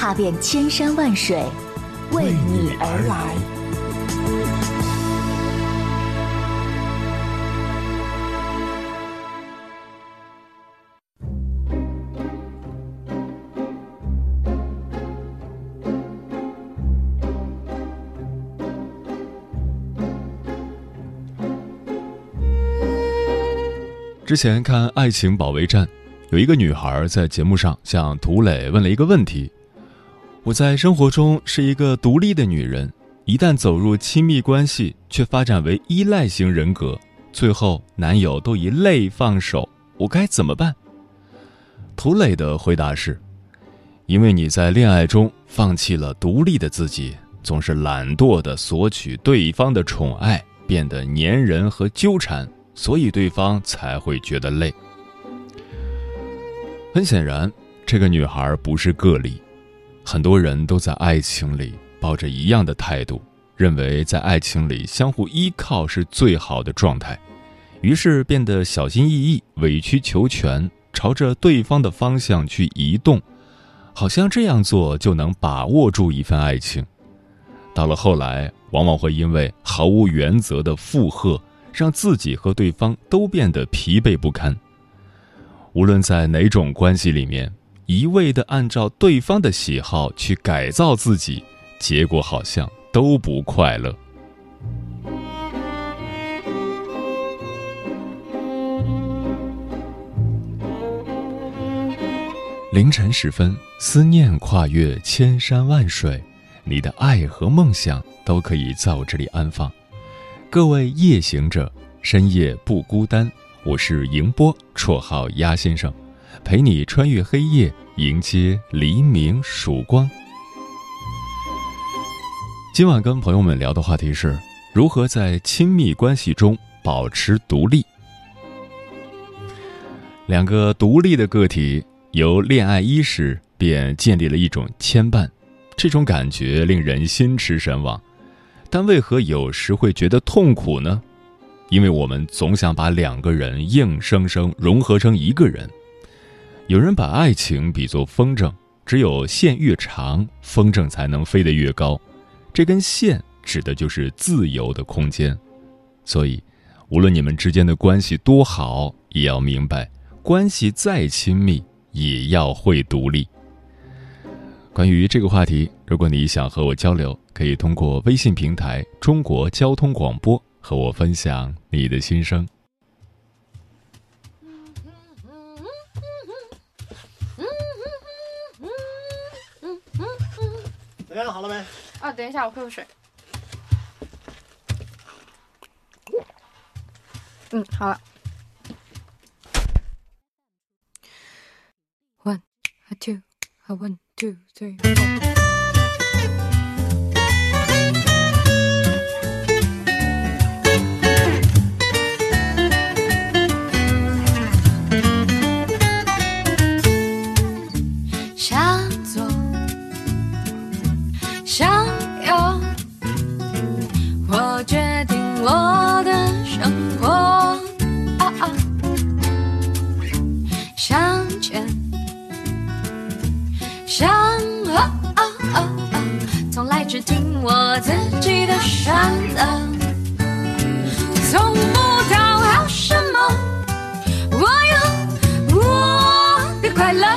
踏遍千山万水，为你而来。之前看《爱情保卫战》，有一个女孩在节目上向涂磊问了一个问题：“我在生活中是一个独立的女人，一旦走入亲密关系，却发展为依赖型人格，最后男友都以泪放手，我该怎么办？”涂磊的回答是：“因为你在恋爱中放弃了独立的自己，总是懒惰的索取对方的宠爱，变得粘人和纠缠。”所以对方才会觉得累。很显然，这个女孩不是个例，很多人都在爱情里抱着一样的态度，认为在爱情里相互依靠是最好的状态，于是变得小心翼翼、委曲求全，朝着对方的方向去移动，好像这样做就能把握住一份爱情。到了后来，往往会因为毫无原则的附和。让自己和对方都变得疲惫不堪。无论在哪种关系里面，一味的按照对方的喜好去改造自己，结果好像都不快乐。凌晨时分，思念跨越千山万水，你的爱和梦想都可以在我这里安放。各位夜行者，深夜不孤单。我是迎波，绰号鸭先生，陪你穿越黑夜，迎接黎明曙光。今晚跟朋友们聊的话题是如何在亲密关系中保持独立。两个独立的个体由恋爱伊始便建立了一种牵绊，这种感觉令人心驰神往。但为何有时会觉得痛苦呢？因为我们总想把两个人硬生生融合成一个人。有人把爱情比作风筝，只有线越长，风筝才能飞得越高。这根线指的就是自由的空间。所以，无论你们之间的关系多好，也要明白，关系再亲密，也要会独立。关于这个话题，如果你想和我交流，可以通过微信平台“中国交通广播”和我分享你的心声。怎么样？好了没？啊，等一下，我喝口水。嗯，好了。One, a two, a one. two, three, four. 我自己的选择，从不讨好什么，我有我的快乐。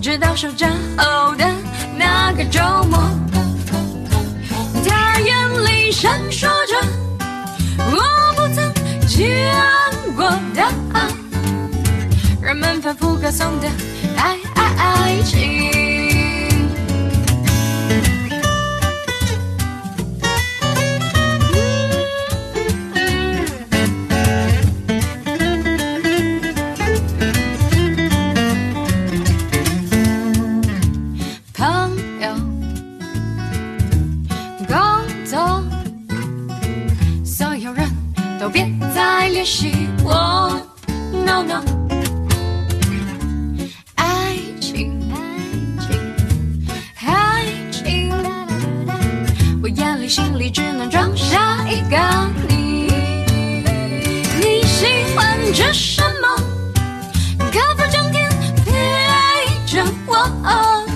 直到暑假后的那个周末，他眼里闪烁着我不曾见过的，人们反复歌颂的爱爱爱情。别洗我，no no。爱情，爱情，爱情，我眼里心里只能装下一个你。你喜欢吃什么？可否整天陪着我？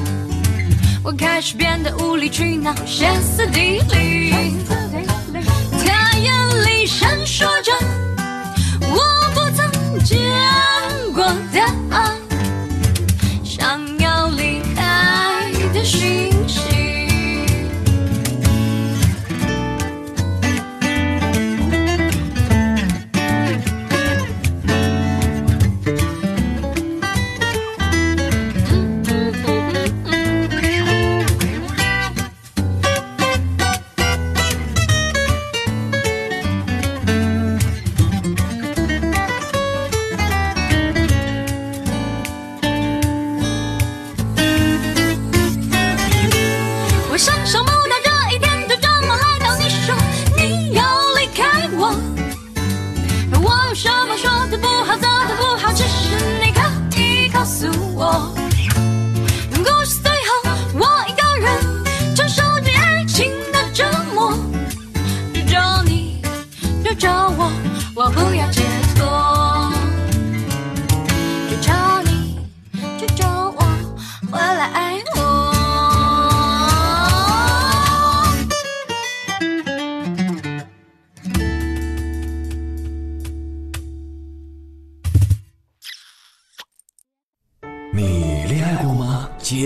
我开始变得无理取闹，歇斯底里。他眼里闪烁着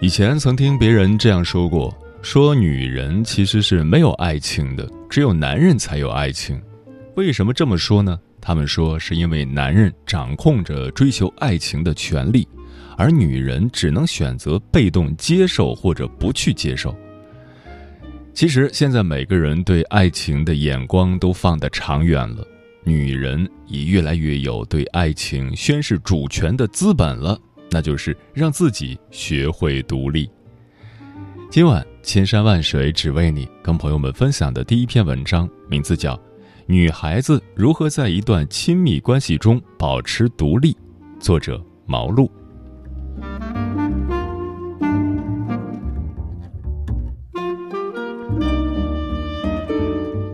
以前曾听别人这样说过，说女人其实是没有爱情的，只有男人才有爱情。为什么这么说呢？他们说是因为男人掌控着追求爱情的权利，而女人只能选择被动接受或者不去接受。其实现在每个人对爱情的眼光都放得长远了，女人也越来越有对爱情宣示主权的资本了。那就是让自己学会独立。今晚千山万水只为你，跟朋友们分享的第一篇文章，名字叫《女孩子如何在一段亲密关系中保持独立》，作者毛露。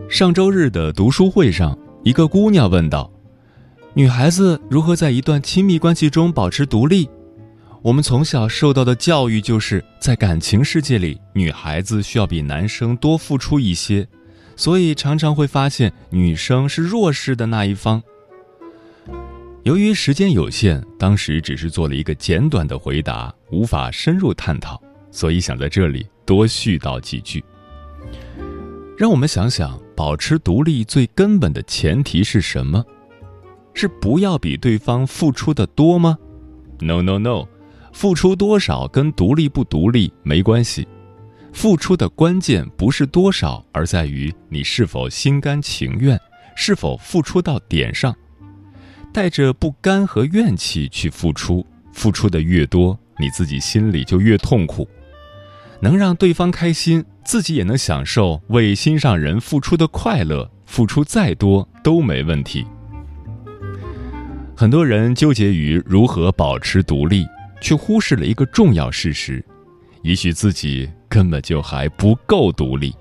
上周日的读书会上，一个姑娘问道：“女孩子如何在一段亲密关系中保持独立？”我们从小受到的教育就是在感情世界里，女孩子需要比男生多付出一些，所以常常会发现女生是弱势的那一方。由于时间有限，当时只是做了一个简短的回答，无法深入探讨，所以想在这里多絮叨几句。让我们想想，保持独立最根本的前提是什么？是不要比对方付出的多吗？No No No。付出多少跟独立不独立没关系，付出的关键不是多少，而在于你是否心甘情愿，是否付出到点上。带着不甘和怨气去付出，付出的越多，你自己心里就越痛苦。能让对方开心，自己也能享受为心上人付出的快乐，付出再多都没问题。很多人纠结于如何保持独立。却忽视了一个重要事实，也许自己根本就还不够独立。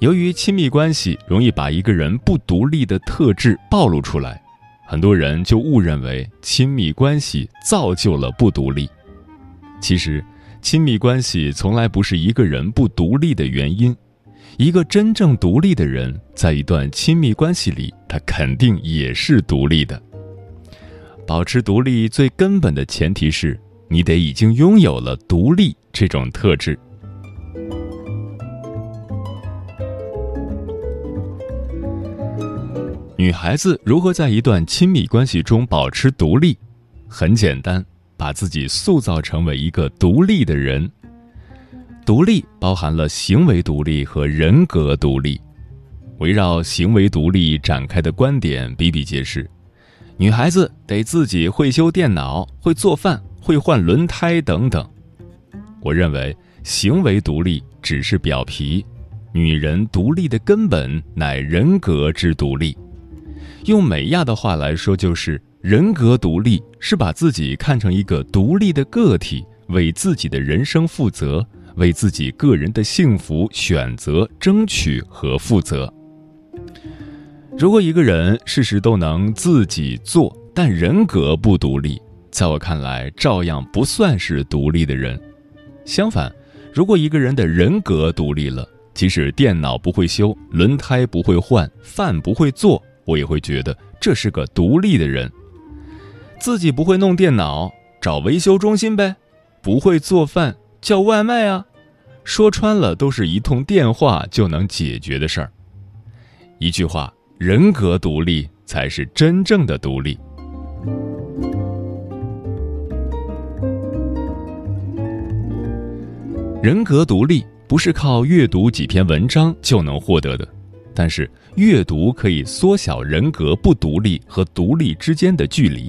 由于亲密关系容易把一个人不独立的特质暴露出来，很多人就误认为亲密关系造就了不独立。其实，亲密关系从来不是一个人不独立的原因。一个真正独立的人，在一段亲密关系里，他肯定也是独立的。保持独立最根本的前提是你得已经拥有了独立这种特质。女孩子如何在一段亲密关系中保持独立？很简单，把自己塑造成为一个独立的人。独立包含了行为独立和人格独立。围绕行为独立展开的观点比比皆是。女孩子得自己会修电脑、会做饭、会换轮胎等等。我认为，行为独立只是表皮，女人独立的根本乃人格之独立。用美亚的话来说，就是人格独立是把自己看成一个独立的个体，为自己的人生负责，为自己个人的幸福选择、争取和负责。如果一个人事事都能自己做，但人格不独立，在我看来，照样不算是独立的人。相反，如果一个人的人格独立了，即使电脑不会修，轮胎不会换，饭不会做。我也会觉得这是个独立的人。自己不会弄电脑，找维修中心呗；不会做饭，叫外卖啊。说穿了，都是一通电话就能解决的事儿。一句话，人格独立才是真正的独立。人格独立不是靠阅读几篇文章就能获得的。但是，阅读可以缩小人格不独立和独立之间的距离。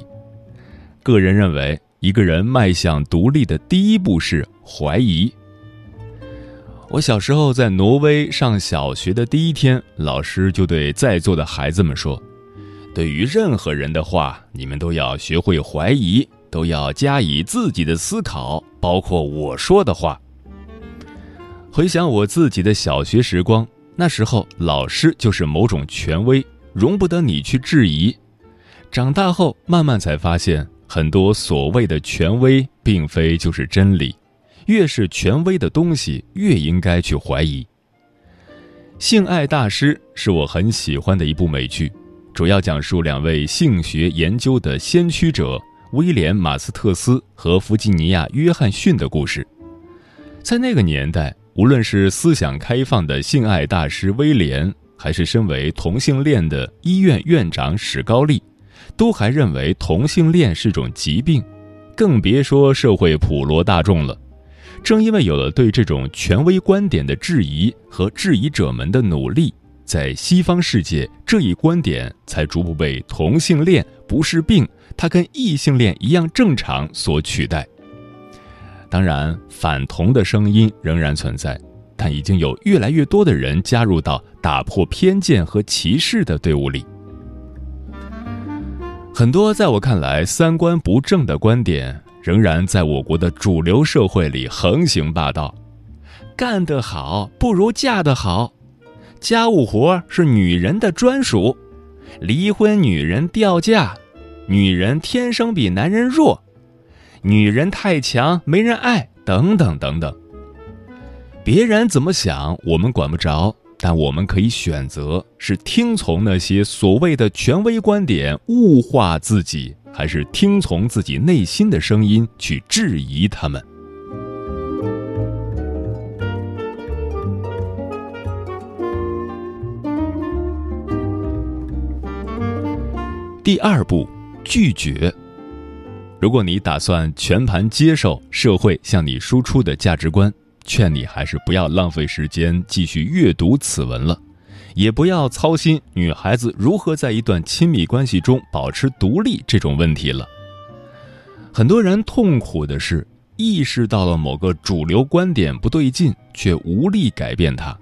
个人认为，一个人迈向独立的第一步是怀疑。我小时候在挪威上小学的第一天，老师就对在座的孩子们说：“对于任何人的话，你们都要学会怀疑，都要加以自己的思考，包括我说的话。”回想我自己的小学时光。那时候，老师就是某种权威，容不得你去质疑。长大后，慢慢才发现，很多所谓的权威，并非就是真理。越是权威的东西，越应该去怀疑。《性爱大师》是我很喜欢的一部美剧，主要讲述两位性学研究的先驱者威廉·马斯特斯和弗吉尼亚·约翰逊的故事。在那个年代。无论是思想开放的性爱大师威廉，还是身为同性恋的医院院长史高利，都还认为同性恋是种疾病，更别说社会普罗大众了。正因为有了对这种权威观点的质疑和质疑者们的努力，在西方世界，这一观点才逐步被同性恋不是病，它跟异性恋一样正常所取代。当然，反同的声音仍然存在，但已经有越来越多的人加入到打破偏见和歧视的队伍里。很多在我看来三观不正的观点，仍然在我国的主流社会里横行霸道。干得好不如嫁得好，家务活是女人的专属，离婚女人掉价，女人天生比男人弱。女人太强，没人爱，等等等等。别人怎么想，我们管不着，但我们可以选择：是听从那些所谓的权威观点，物化自己，还是听从自己内心的声音，去质疑他们。第二步，拒绝。如果你打算全盘接受社会向你输出的价值观，劝你还是不要浪费时间继续阅读此文了，也不要操心女孩子如何在一段亲密关系中保持独立这种问题了。很多人痛苦的是意识到了某个主流观点不对劲，却无力改变它，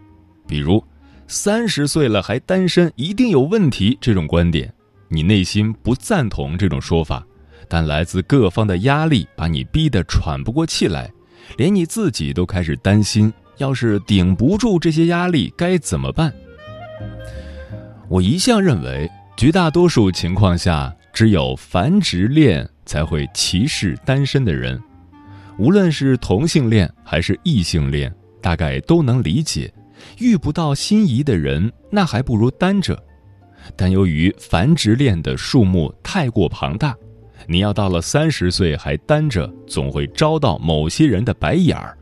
比如三十岁了还单身一定有问题这种观点，你内心不赞同这种说法。但来自各方的压力把你逼得喘不过气来，连你自己都开始担心要是顶不住这些压力，该怎么办？我一向认为，绝大多数情况下，只有繁殖恋才会歧视单身的人。无论是同性恋还是异性恋，大概都能理解，遇不到心仪的人，那还不如单着。但由于繁殖恋的数目太过庞大，你要到了三十岁还单着，总会遭到某些人的白眼儿，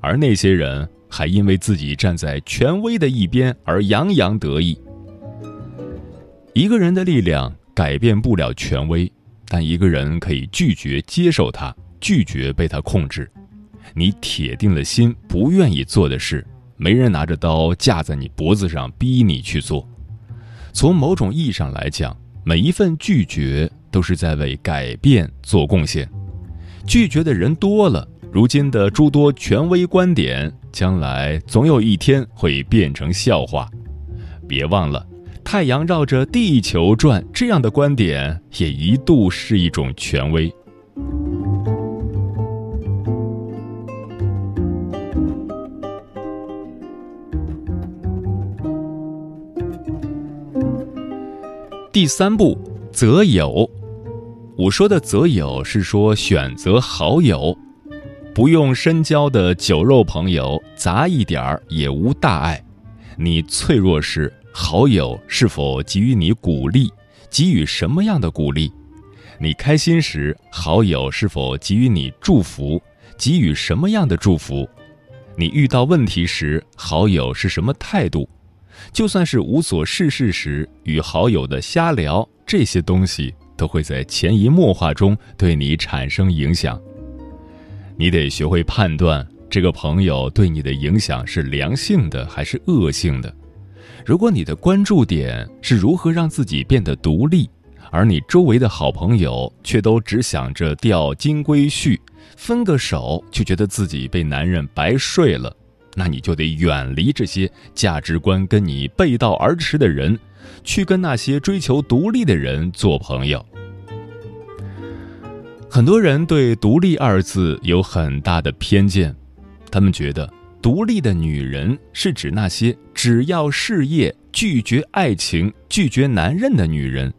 而那些人还因为自己站在权威的一边而洋洋得意。一个人的力量改变不了权威，但一个人可以拒绝接受他，拒绝被他控制。你铁定了心不愿意做的事，没人拿着刀架在你脖子上逼你去做。从某种意义上来讲，每一份拒绝都是在为改变做贡献。拒绝的人多了，如今的诸多权威观点，将来总有一天会变成笑话。别忘了。太阳绕着地球转，这样的观点也一度是一种权威。第三步，择友。我说的择友是说选择好友，不用深交的酒肉朋友，杂一点儿也无大碍。你脆弱时。好友是否给予你鼓励？给予什么样的鼓励？你开心时，好友是否给予你祝福？给予什么样的祝福？你遇到问题时，好友是什么态度？就算是无所事事时，与好友的瞎聊，这些东西都会在潜移默化中对你产生影响。你得学会判断这个朋友对你的影响是良性的还是恶性的。如果你的关注点是如何让自己变得独立，而你周围的好朋友却都只想着钓金龟婿，分个手就觉得自己被男人白睡了，那你就得远离这些价值观跟你背道而驰的人，去跟那些追求独立的人做朋友。很多人对“独立”二字有很大的偏见，他们觉得。独立的女人是指那些只要事业、拒绝爱情、拒绝男人的女人。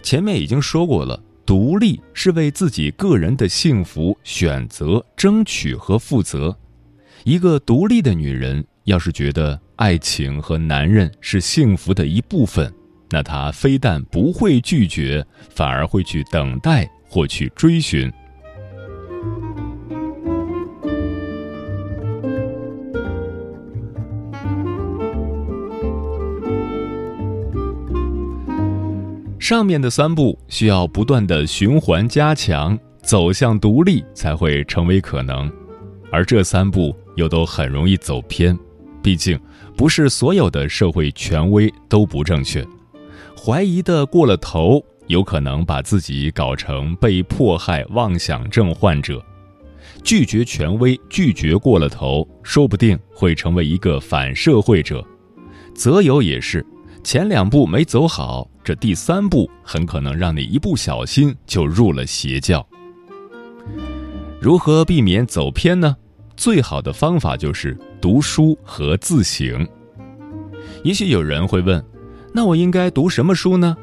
前面已经说过了，独立是为自己个人的幸福选择、争取和负责。一个独立的女人，要是觉得爱情和男人是幸福的一部分，那她非但不会拒绝，反而会去等待或去追寻。上面的三步需要不断的循环加强，走向独立才会成为可能，而这三步又都很容易走偏，毕竟不是所有的社会权威都不正确，怀疑的过了头，有可能把自己搞成被迫害妄想症患者；拒绝权威，拒绝过了头，说不定会成为一个反社会者；择友也是。前两步没走好，这第三步很可能让你一不小心就入了邪教。如何避免走偏呢？最好的方法就是读书和自省。也许有人会问，那我应该读什么书呢？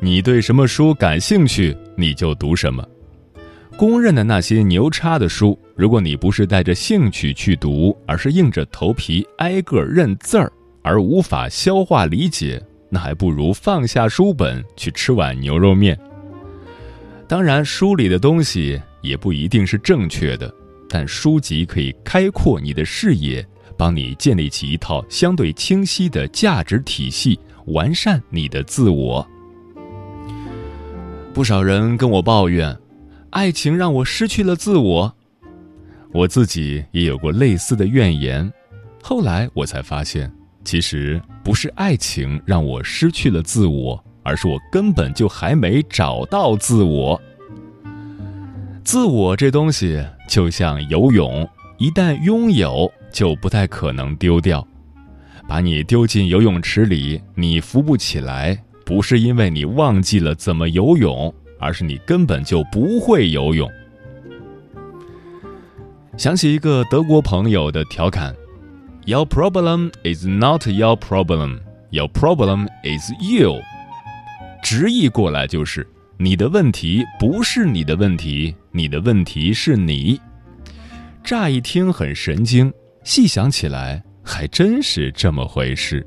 你对什么书感兴趣，你就读什么。公认的那些牛叉的书，如果你不是带着兴趣去读，而是硬着头皮挨个认字儿。而无法消化理解，那还不如放下书本去吃碗牛肉面。当然，书里的东西也不一定是正确的，但书籍可以开阔你的视野，帮你建立起一套相对清晰的价值体系，完善你的自我。不少人跟我抱怨，爱情让我失去了自我，我自己也有过类似的怨言，后来我才发现。其实不是爱情让我失去了自我，而是我根本就还没找到自我。自我这东西就像游泳，一旦拥有，就不太可能丢掉。把你丢进游泳池里，你浮不起来，不是因为你忘记了怎么游泳，而是你根本就不会游泳。想起一个德国朋友的调侃：“Your problem is not your problem, your problem is you。”直译过来就是：“你的问题不是你的问题，你的问题是你。”乍一听很神经，细想起来还真是这么回事。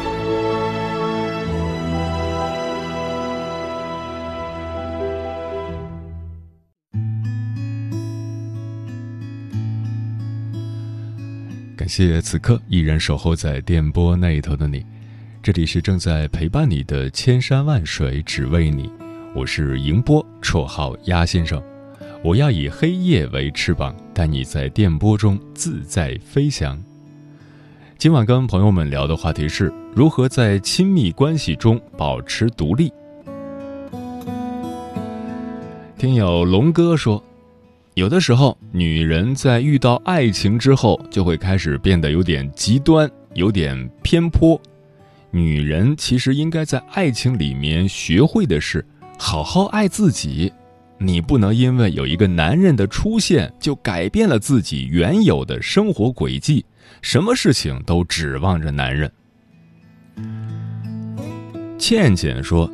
谢此刻依然守候在电波那一头的你，这里是正在陪伴你的千山万水只为你，我是迎波，绰号鸭先生。我要以黑夜为翅膀，带你在电波中自在飞翔。今晚跟朋友们聊的话题是如何在亲密关系中保持独立。听友龙哥说。有的时候，女人在遇到爱情之后，就会开始变得有点极端，有点偏颇。女人其实应该在爱情里面学会的是好好爱自己。你不能因为有一个男人的出现，就改变了自己原有的生活轨迹，什么事情都指望着男人。倩倩说：“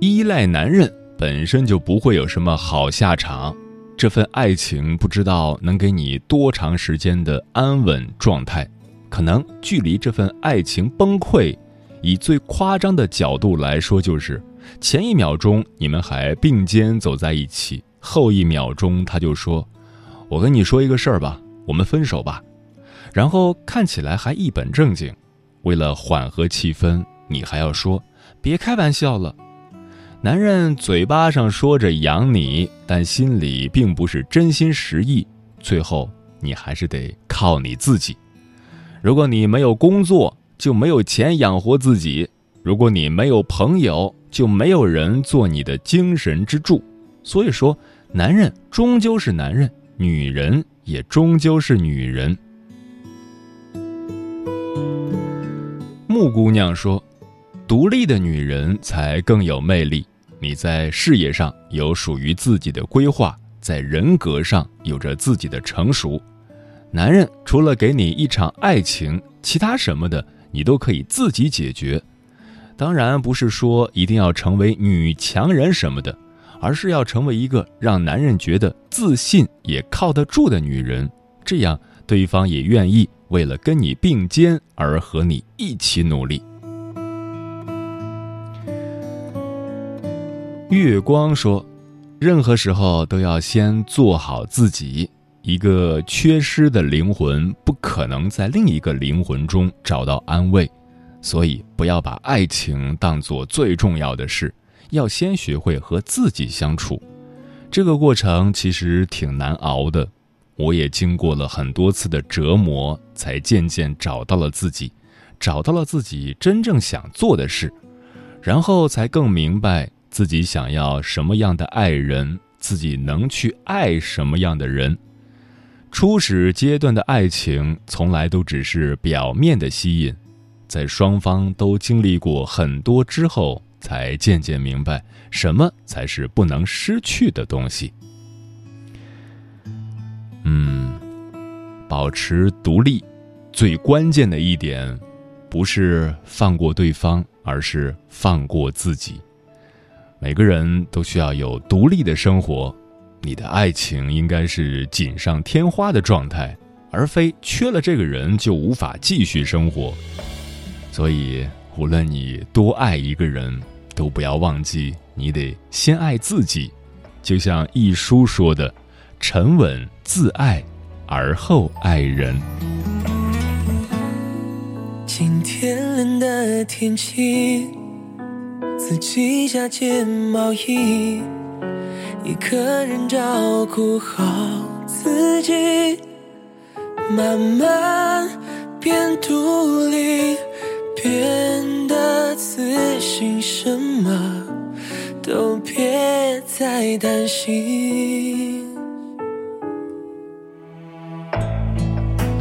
依赖男人本身就不会有什么好下场。”这份爱情不知道能给你多长时间的安稳状态，可能距离这份爱情崩溃，以最夸张的角度来说，就是前一秒钟你们还并肩走在一起，后一秒钟他就说：“我跟你说一个事儿吧，我们分手吧。”然后看起来还一本正经，为了缓和气氛，你还要说：“别开玩笑了。”男人嘴巴上说着养你，但心里并不是真心实意。最后，你还是得靠你自己。如果你没有工作，就没有钱养活自己；如果你没有朋友，就没有人做你的精神支柱。所以说，男人终究是男人，女人也终究是女人。木姑娘说。独立的女人才更有魅力。你在事业上有属于自己的规划，在人格上有着自己的成熟。男人除了给你一场爱情，其他什么的你都可以自己解决。当然不是说一定要成为女强人什么的，而是要成为一个让男人觉得自信也靠得住的女人。这样对方也愿意为了跟你并肩而和你一起努力。月光说：“任何时候都要先做好自己。一个缺失的灵魂不可能在另一个灵魂中找到安慰，所以不要把爱情当做最重要的事，要先学会和自己相处。这个过程其实挺难熬的，我也经过了很多次的折磨，才渐渐找到了自己，找到了自己真正想做的事，然后才更明白。”自己想要什么样的爱人，自己能去爱什么样的人。初始阶段的爱情从来都只是表面的吸引，在双方都经历过很多之后，才渐渐明白什么才是不能失去的东西。嗯，保持独立，最关键的一点，不是放过对方，而是放过自己。每个人都需要有独立的生活，你的爱情应该是锦上添花的状态，而非缺了这个人就无法继续生活。所以，无论你多爱一个人，都不要忘记你得先爱自己。就像一书说的：“沉稳自爱，而后爱人。”今天冷的天气。自己加件毛衣，一个人照顾好自己，慢慢变独立，变得自信，什么都别再担心。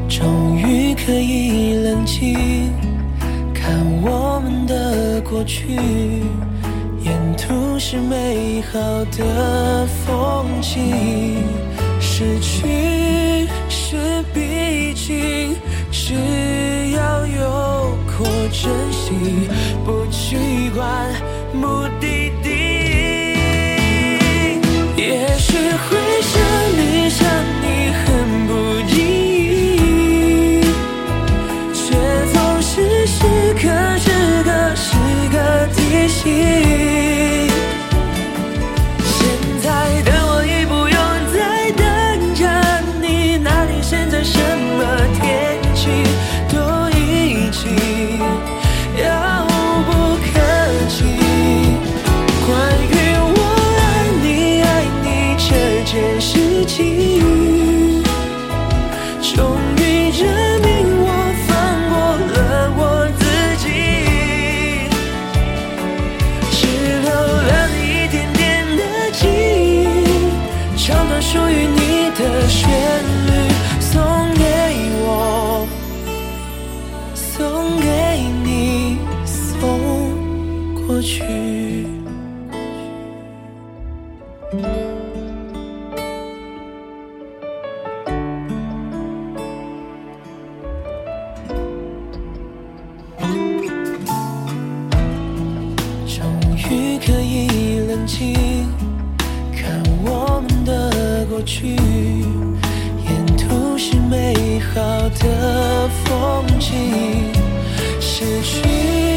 终于可以冷静，看我们。的过去沿途是美好的风景失去是必经只要有过珍惜不去管目的地也许会消睛看我们的过去沿途是美好的风景失去